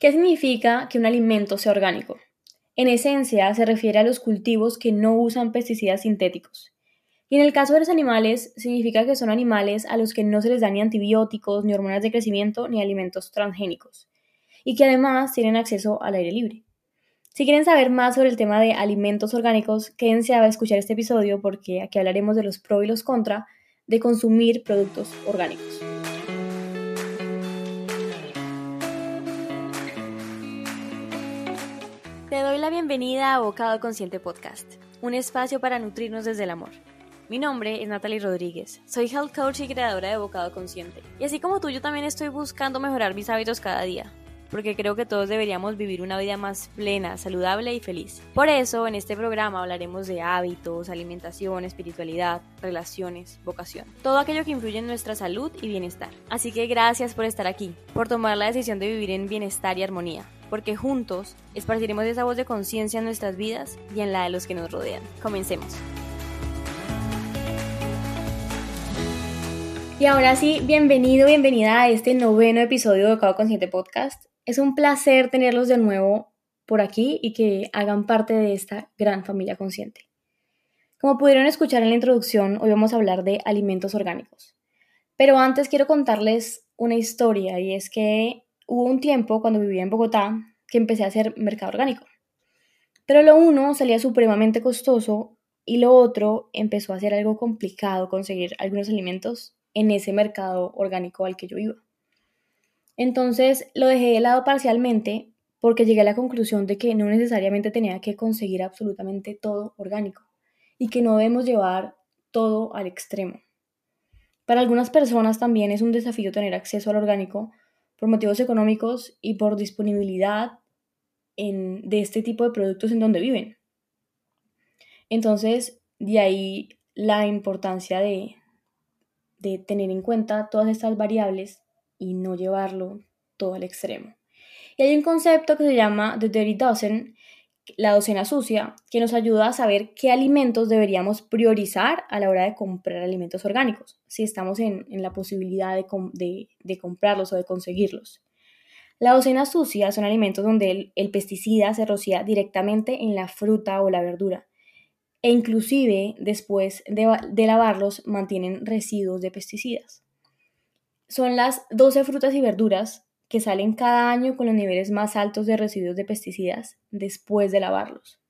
¿Qué significa que un alimento sea orgánico? En esencia, se refiere a los cultivos que no usan pesticidas sintéticos. Y en el caso de los animales, significa que son animales a los que no se les da ni antibióticos, ni hormonas de crecimiento, ni alimentos transgénicos. Y que además tienen acceso al aire libre. Si quieren saber más sobre el tema de alimentos orgánicos, quédense a escuchar este episodio porque aquí hablaremos de los pros y los contra de consumir productos orgánicos. Bienvenida a Bocado Consciente Podcast, un espacio para nutrirnos desde el amor. Mi nombre es Natalie Rodríguez, soy health coach y creadora de Bocado Consciente. Y así como tú, yo también estoy buscando mejorar mis hábitos cada día, porque creo que todos deberíamos vivir una vida más plena, saludable y feliz. Por eso, en este programa hablaremos de hábitos, alimentación, espiritualidad, relaciones, vocación, todo aquello que influye en nuestra salud y bienestar. Así que gracias por estar aquí, por tomar la decisión de vivir en bienestar y armonía porque juntos esparciremos esa voz de conciencia en nuestras vidas y en la de los que nos rodean. Comencemos. Y ahora sí, bienvenido, bienvenida a este noveno episodio de Cabo Consciente Podcast. Es un placer tenerlos de nuevo por aquí y que hagan parte de esta gran familia consciente. Como pudieron escuchar en la introducción, hoy vamos a hablar de alimentos orgánicos. Pero antes quiero contarles una historia y es que hubo un tiempo cuando vivía en Bogotá que empecé a hacer mercado orgánico. Pero lo uno salía supremamente costoso y lo otro empezó a ser algo complicado conseguir algunos alimentos en ese mercado orgánico al que yo iba. Entonces lo dejé de lado parcialmente porque llegué a la conclusión de que no necesariamente tenía que conseguir absolutamente todo orgánico y que no debemos llevar todo al extremo. Para algunas personas también es un desafío tener acceso al orgánico por motivos económicos y por disponibilidad de este tipo de productos en donde viven. Entonces, de ahí la importancia de, de tener en cuenta todas estas variables y no llevarlo todo al extremo. Y hay un concepto que se llama The Dirty Dozen, la docena sucia, que nos ayuda a saber qué alimentos deberíamos priorizar a la hora de comprar alimentos orgánicos, si estamos en, la posibilidad de, comprarlos o de conseguirlos. La docena sucia son alimentos donde el, pesticida se rocía directamente en la fruta o la verdura, e inclusive después de, de lavarlos mantienen residuos de pesticidas. Son las 12 frutas y verduras que salen cada año con los niveles más altos de residuos de pesticidas después de lavarlos.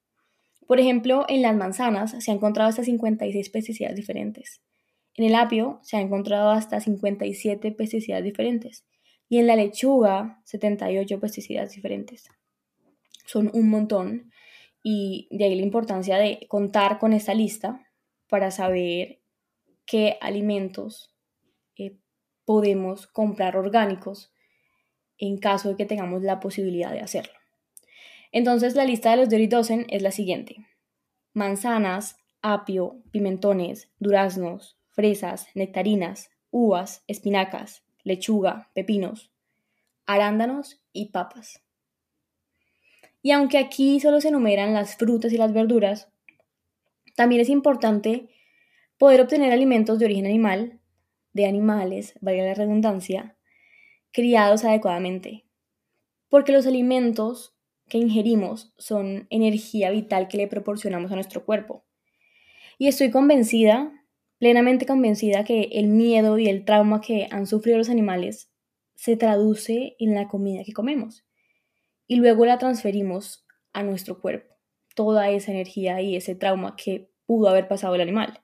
Por ejemplo, en las manzanas se han encontrado hasta 56 pesticidas diferentes. En el apio se han encontrado hasta 57 pesticidas diferentes. Y en la lechuga, 78 pesticidas diferentes. Son un montón. Y de ahí la importancia de contar con esta lista para saber qué alimentos eh, podemos comprar orgánicos en caso de que tengamos la posibilidad de hacerlo. Entonces la lista de los Dirty Dozen es la siguiente. Manzanas, apio, pimentones, duraznos, fresas, nectarinas, uvas, espinacas, lechuga, pepinos, arándanos y papas. Y aunque aquí solo se enumeran las frutas y las verduras, también es importante poder obtener alimentos de origen animal, de animales, valga la redundancia, criados adecuadamente. Porque los alimentos que ingerimos son energía vital que le proporcionamos a nuestro cuerpo. Y estoy convencida, plenamente convencida, que el miedo y el trauma que han sufrido los animales se traduce en la comida que comemos. Y luego la transferimos a nuestro cuerpo. Toda esa energía y ese trauma que pudo haber pasado el animal.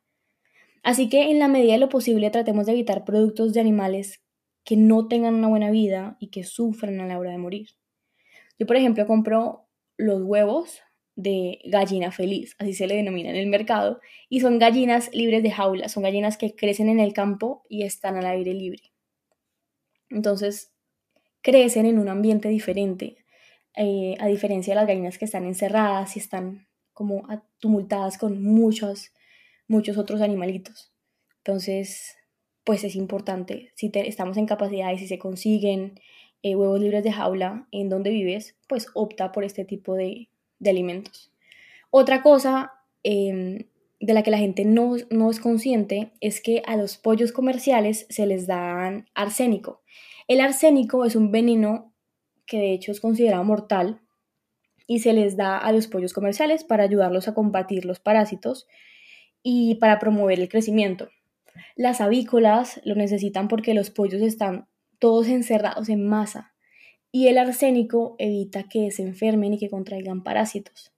Así que en la medida de lo posible tratemos de evitar productos de animales que no tengan una buena vida y que sufran a la hora de morir. Yo, por ejemplo, compro los huevos de gallina feliz, así se le denomina en el mercado, y son gallinas libres de jaula, son gallinas que crecen en el campo y están al aire libre. Entonces, crecen en un ambiente diferente, eh, a diferencia de las gallinas que están encerradas y están como tumultadas con muchos, muchos otros animalitos. Entonces, pues es importante. Si estamos en capacidad si se consiguen eh, huevos libres de jaula en donde vives, pues opta por este tipo de, alimentos. Otra cosa em, de la que la gente no, no, es consciente es que a los pollos comerciales se les dan arsénico. El arsénico es un veneno que de hecho es considerado mortal y se les da a los pollos comerciales para ayudarlos a combatir los parásitos y para promover el crecimiento. Las avícolas lo necesitan porque los pollos están todos encerrados en masa y el arsénico evita que se enfermen y que contraigan parásitos.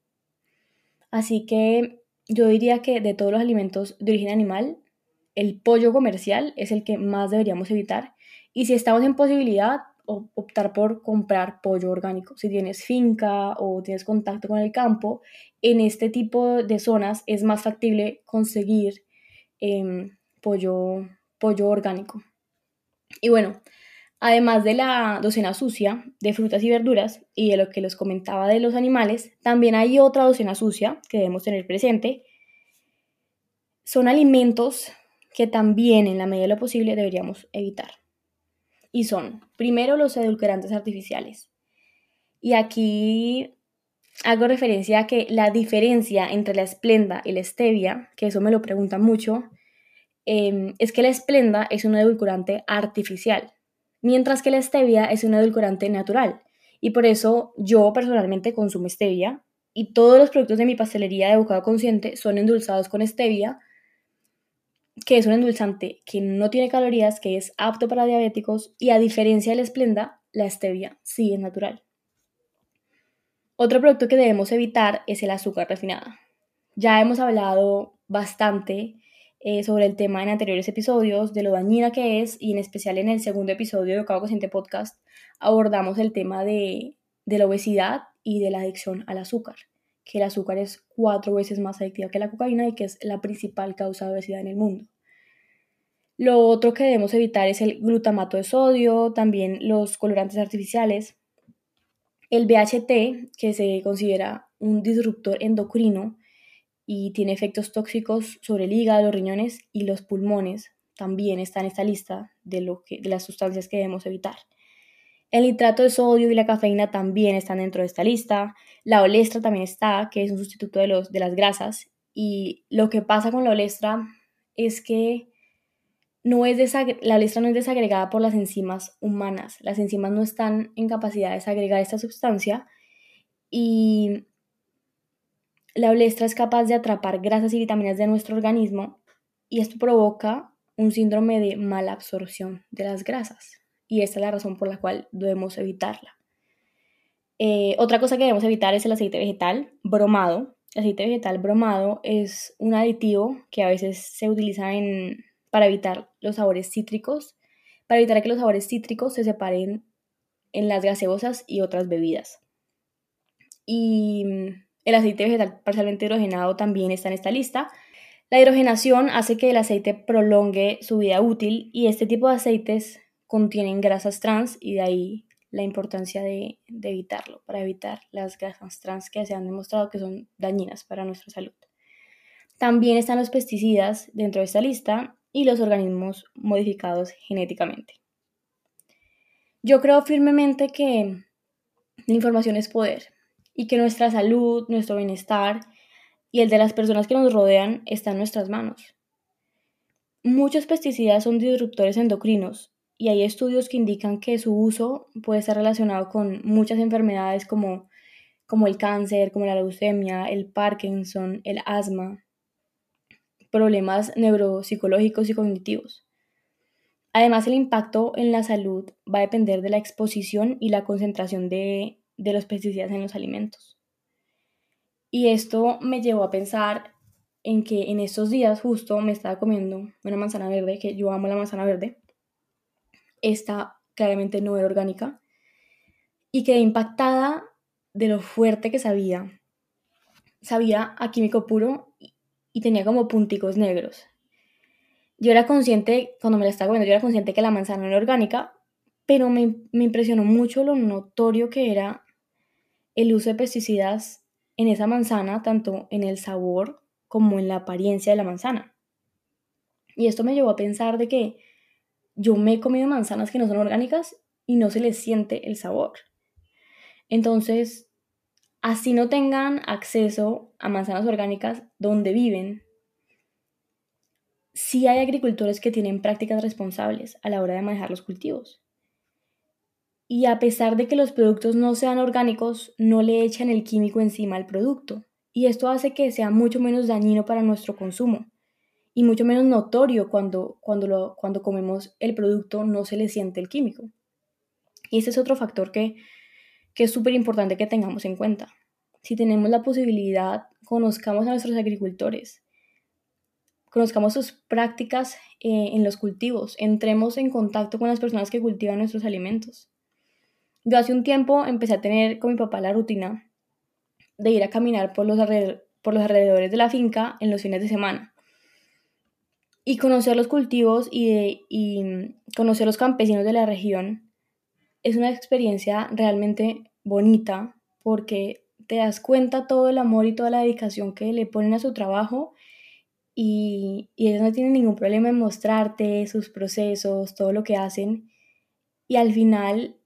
Así que yo diría que de todos los alimentos de origen animal, el pollo comercial es el que más deberíamos evitar. Y si estamos en posibilidad, optar por comprar pollo orgánico. Si tienes finca o tienes contacto con el campo, en este tipo de zonas es más factible conseguir em, pollo, pollo orgánico. Y bueno, además de la docena sucia de frutas y verduras y de lo que les comentaba de los animales, también hay otra docena sucia que debemos tener presente. Son alimentos que también en la medida de lo posible deberíamos evitar. Y son, primero, los edulcorantes artificiales. Y aquí hago referencia a que la diferencia entre la esplenda y la stevia, que eso me lo preguntan mucho, em, es que la esplenda es un edulcorante artificial, mientras que la stevia es un edulcorante natural. Y por eso yo personalmente consumo stevia y todos los productos de mi pastelería de bocado consciente son endulzados con stevia que es un endulzante que no tiene calorías, que es apto para diabéticos y a diferencia de la esplenda, la stevia sí es natural. Otro producto que debemos evitar es el azúcar refinada. Ya hemos hablado bastante eh, sobre el tema en anteriores episodios, de lo dañina que es, y en especial en el segundo episodio de Ocavo Consciente Podcast abordamos el tema de, de la obesidad y de la adicción al azúcar que el azúcar es cuatro veces más adictiva que la cocaína y que es la principal causa de obesidad en el mundo. Lo otro que debemos evitar es el glutamato de sodio, también los colorantes artificiales, el BHT, que se considera un disruptor endocrino y tiene efectos tóxicos sobre el hígado, los riñones y los pulmones, también está en esta lista de, lo de las sustancias que debemos evitar. El nitrato de sodio y la cafeína también están dentro de esta lista. La olestra también está, que es un sustituto de, los, de las grasas. Y lo que pasa con la olestra es que no es la olestra no es desagregada por las enzimas humanas. Las enzimas no están en capacidad de desagregar esta sustancia y la olestra es capaz de atrapar grasas y vitaminas de nuestro organismo y esto provoca un síndrome de mala absorción de las grasas y esta es la razón por la cual debemos evitarla. Eh, otra cosa que debemos evitar es el aceite vegetal bromado. El aceite vegetal bromado es un aditivo que a veces se utiliza en, para evitar los sabores cítricos, para evitar que los sabores cítricos se separen en las gaseosas y otras bebidas. Y el aceite vegetal parcialmente hidrogenado también está en esta lista. La hidrogenación hace que el aceite prolongue su vida útil y este tipo de aceites contienen grasas trans y de ahí la importancia de, evitarlo, para evitar las grasas trans que se han demostrado que son dañinas para nuestra salud. También están los pesticidas dentro de esta lista y los organismos modificados genéticamente. Yo creo firmemente que la información es poder y que nuestra salud, nuestro bienestar y el de las personas que nos rodean está en nuestras manos. Muchos pesticidas son disruptores endocrinos y hay estudios que indican que su uso puede estar relacionado con muchas enfermedades como, como el cáncer, como la leucemia, el Parkinson, el asma, problemas neuropsicológicos y cognitivos. Además, el impacto en la salud va a depender de la exposición y la concentración de, de los pesticidas en los alimentos. Y esto me llevó a pensar en que en estos días justo me estaba comiendo una manzana verde, que yo amo la manzana verde, esta claramente no era orgánica, y quedé impactada de lo fuerte que sabía. Sabía a químico puro y tenía como punticos negros. Yo era consciente, cuando me la estaba comiendo, yo era consciente que la manzana no era orgánica, pero me, me impresionó mucho lo notorio que era el uso de pesticidas en esa manzana, tanto en el sabor como en la apariencia de la manzana. Y esto me llevó a pensar de que yo me he comido manzanas que no son orgánicas y no se les siente el sabor. Entonces, así no tengan acceso a manzanas orgánicas donde viven, sí hay agricultores que tienen prácticas responsables a la hora de manejar los cultivos. Y a pesar de que los productos no sean orgánicos, no le echan el químico encima al producto. Y esto hace que sea mucho menos dañino para nuestro consumo y mucho menos notorio cuando, cuando, cuando comemos el producto no se le siente el químico. Y ese es otro factor que, que es súper importante que tengamos en cuenta. Si tenemos la posibilidad, conozcamos a nuestros agricultores, conozcamos sus prácticas eh, en los cultivos, entremos en contacto con las personas que cultivan nuestros alimentos. Yo hace un tiempo empecé a tener con mi papá la rutina de ir a caminar por los, por los alrededores de la finca en los fines de semana. Y conocer los cultivos y, y conocer los campesinos de la región es una experiencia realmente bonita porque te das cuenta todo el amor y toda la dedicación que le ponen a su trabajo y, y ellos no tienen ningún problema en mostrarte sus procesos, todo lo que hacen. Y al final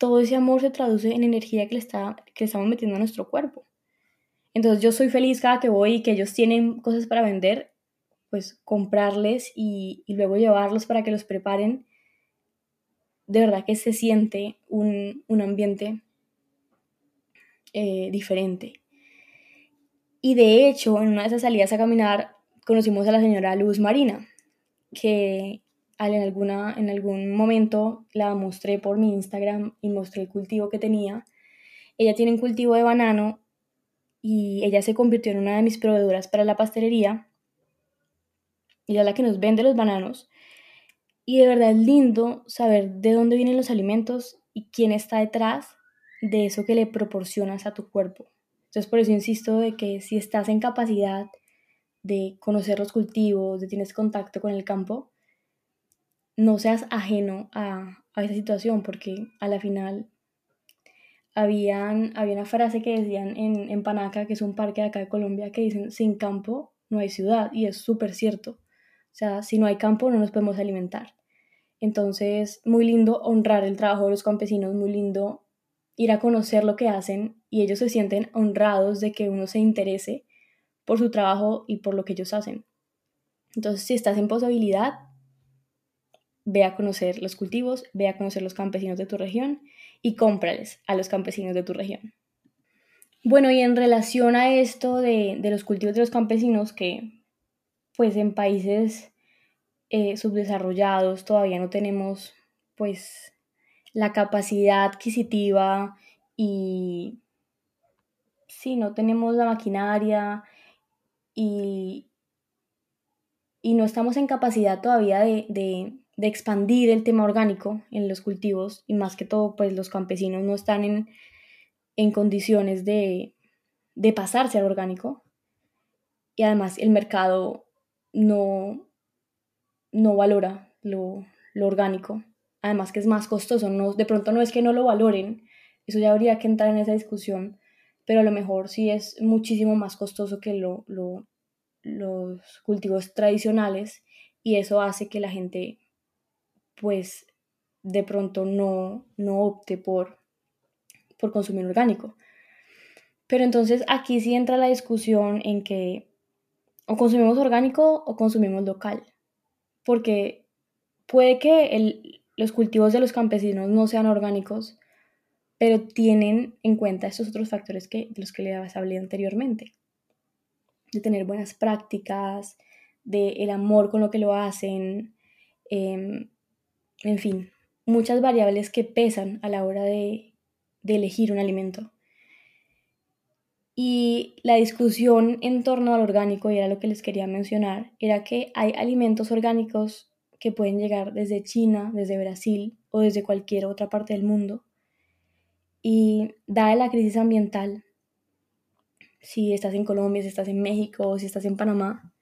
todo ese amor se traduce en energía que le, está, que estamos metiendo a nuestro cuerpo. Entonces yo soy feliz cada que voy y que ellos tienen cosas para vender, pues comprarles y, luego llevarlos para que los preparen. De verdad que se siente un, ambiente eh, diferente. Y de hecho, en una de esas salidas a caminar, conocimos a la señora Luz Marina, que en, alguna, en algún momento la mostré por mi Instagram y mostré el cultivo que tenía. Ella tiene un cultivo de banano y ella se convirtió en una de mis proveedoras para la pastelería. Ella es la que nos vende los bananos. Y de verdad es lindo saber de dónde vienen los alimentos y quién está detrás de eso que le proporcionas a tu cuerpo. Entonces por eso insisto de que si estás en capacidad de conocer los cultivos, de tienes contacto con el campo, no seas ajeno a, esa situación, porque a la final habían, había una frase que decían en, en Panaca, que es un parque de acá de Colombia, que dicen, sin campo no hay ciudad, y es súper cierto. O sea, si no hay campo no nos podemos alimentar. Entonces, muy lindo honrar el trabajo de los campesinos, muy lindo ir a conocer lo que hacen y ellos se sienten honrados de que uno se interese por su trabajo y por lo que ellos hacen. Entonces, si estás en posibilidad, ve a conocer los cultivos, ve a conocer los campesinos de tu región y cómprales a los campesinos de tu región. Bueno, y en relación a esto de, los cultivos de los campesinos, que pues en países eh, subdesarrollados todavía no tenemos pues la capacidad adquisitiva y sí, no tenemos la maquinaria y, y no estamos en capacidad todavía de, de expandir el tema orgánico en los cultivos y más que todo pues los campesinos no están en, en condiciones de, de pasarse al orgánico. Y además el mercado no, no valora lo, lo, orgánico, además que es más costoso, no, de pronto no es que no lo valoren, eso ya habría que entrar en esa discusión, pero a lo mejor sí es muchísimo más costoso que lo, lo, los cultivos tradicionales y eso hace que la gente pues de pronto no, no opte por, por consumir orgánico. Pero entonces aquí sí entra la discusión en que o consumimos orgánico o consumimos local. Porque puede que los cultivos de los campesinos no sean orgánicos, pero tienen en cuenta estos otros factores que, de los que les hablé anteriormente. De tener buenas prácticas, de el amor con lo que lo hacen, eh, en fin, muchas variables que pesan a la hora de, elegir un alimento. Y la discusión en torno al orgánico, y era lo que les quería mencionar, era que hay alimentos orgánicos que pueden llegar desde China, desde Brasil o desde cualquier otra parte del mundo. Y dada la crisis ambiental, si estás en Colombia, si estás en México, si estás en Panamá,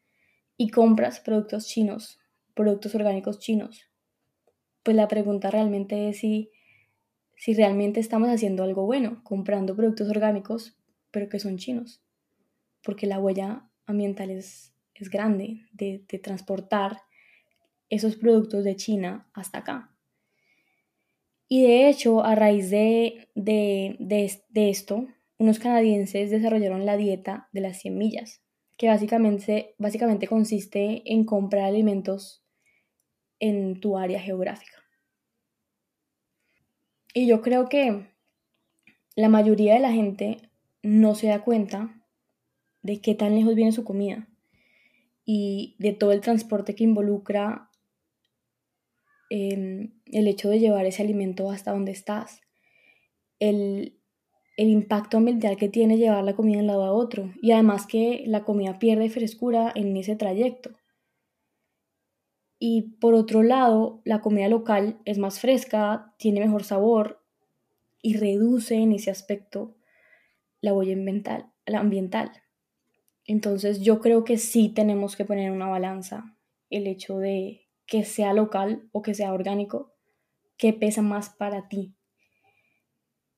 y compras productos chinos, productos orgánicos chinos, pues la pregunta realmente es si, si realmente estamos haciendo algo bueno, comprando productos orgánicos, pero que son chinos, porque la huella ambiental es, es grande de, transportar esos productos de China hasta acá. Y de hecho, a raíz de, de, de, esto, unos canadienses desarrollaron la dieta de las 100 millas, que básicamente, básicamente consiste en comprar alimentos en tu área geográfica. Y yo creo que la mayoría de la gente no se da cuenta de qué tan lejos viene su comida y de todo el transporte que involucra em, el hecho de llevar ese alimento hasta donde estás, el, el impacto ambiental que tiene llevar la comida de un lado a otro y además que la comida pierde frescura en ese trayecto. Y por otro lado, la comida local es más fresca, tiene mejor sabor y reduce en ese aspecto la huella ambiental. La ambiental. Entonces yo creo que sí tenemos que poner en una balanza el hecho de que sea local o que sea orgánico, qué pesa más para ti.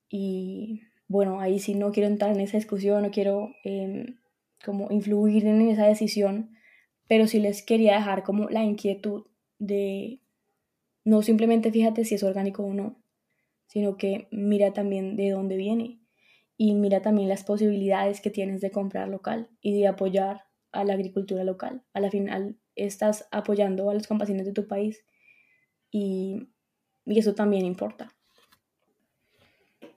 Y bueno, ahí sí no quiero entrar en esa discusión, no quiero em, como influir en esa decisión, pero sí les quería dejar como la inquietud de no simplemente fíjate si es orgánico o no, sino que mira también de dónde viene y mira también las posibilidades que tienes de comprar local y de apoyar a la agricultura local. A la final estás apoyando a los campesinos de tu país y, y eso también importa.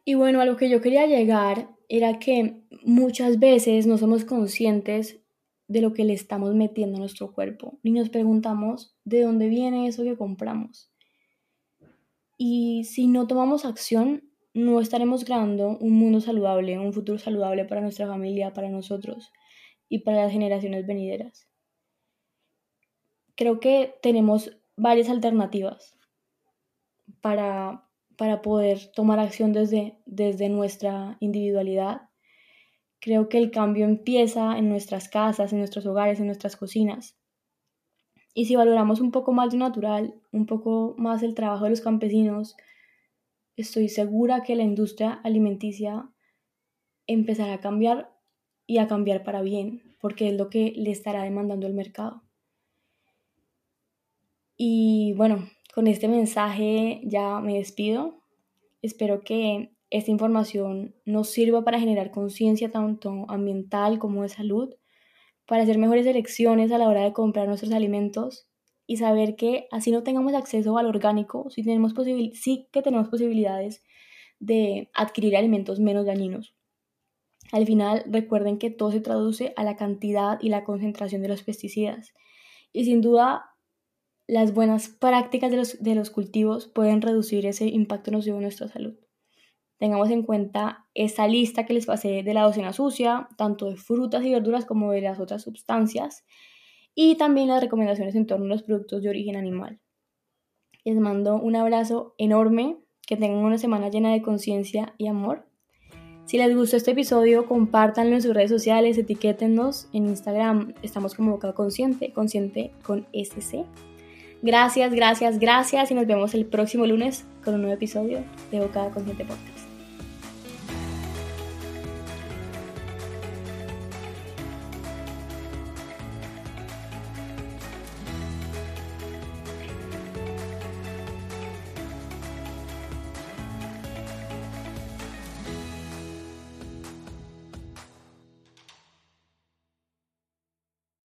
Y bueno, a lo que yo quería llegar era que muchas veces no somos conscientes de lo que le estamos metiendo a nuestro cuerpo, ni nos preguntamos de dónde viene eso que compramos. Y si no tomamos acción, no estaremos creando un mundo saludable, un futuro saludable para nuestra familia, para nosotros y para las generaciones venideras. Creo que tenemos varias alternativas para, para poder tomar acción desde, desde nuestra individualidad Creo que el cambio empieza en nuestras casas, en nuestros hogares, en nuestras cocinas. Y si valoramos un poco más lo natural, un poco más el trabajo de los campesinos, estoy segura que la industria alimenticia empezará a cambiar y a cambiar para bien, porque es lo que le estará demandando el mercado. Y bueno, con este mensaje ya me despido. Espero que esta información nos sirva para generar conciencia tanto ambiental como de salud, para hacer mejores elecciones a la hora de comprar nuestros alimentos y saber que así no tengamos acceso al orgánico, sí, tenemos sí que tenemos posibilidades de adquirir alimentos menos dañinos. Al final, recuerden que todo se traduce a la cantidad y la concentración de los pesticidas. Y sin duda, las buenas prácticas de los, de los cultivos pueden reducir ese impacto nocivo en nuestra salud tengamos en cuenta esa lista que les pasé de la docena sucia, tanto de frutas y verduras como de las otras sustancias, y también las recomendaciones en torno a los productos de origen animal. Les mando un abrazo enorme, que tengan una semana llena de conciencia y amor. Si les gustó este episodio, compártanlo en sus redes sociales, etiquétennos en Instagram, estamos como Bocado Consciente, consciente con SC. Gracias, gracias, gracias y nos vemos el próximo lunes con un nuevo episodio de Bocado Consciente Podcast.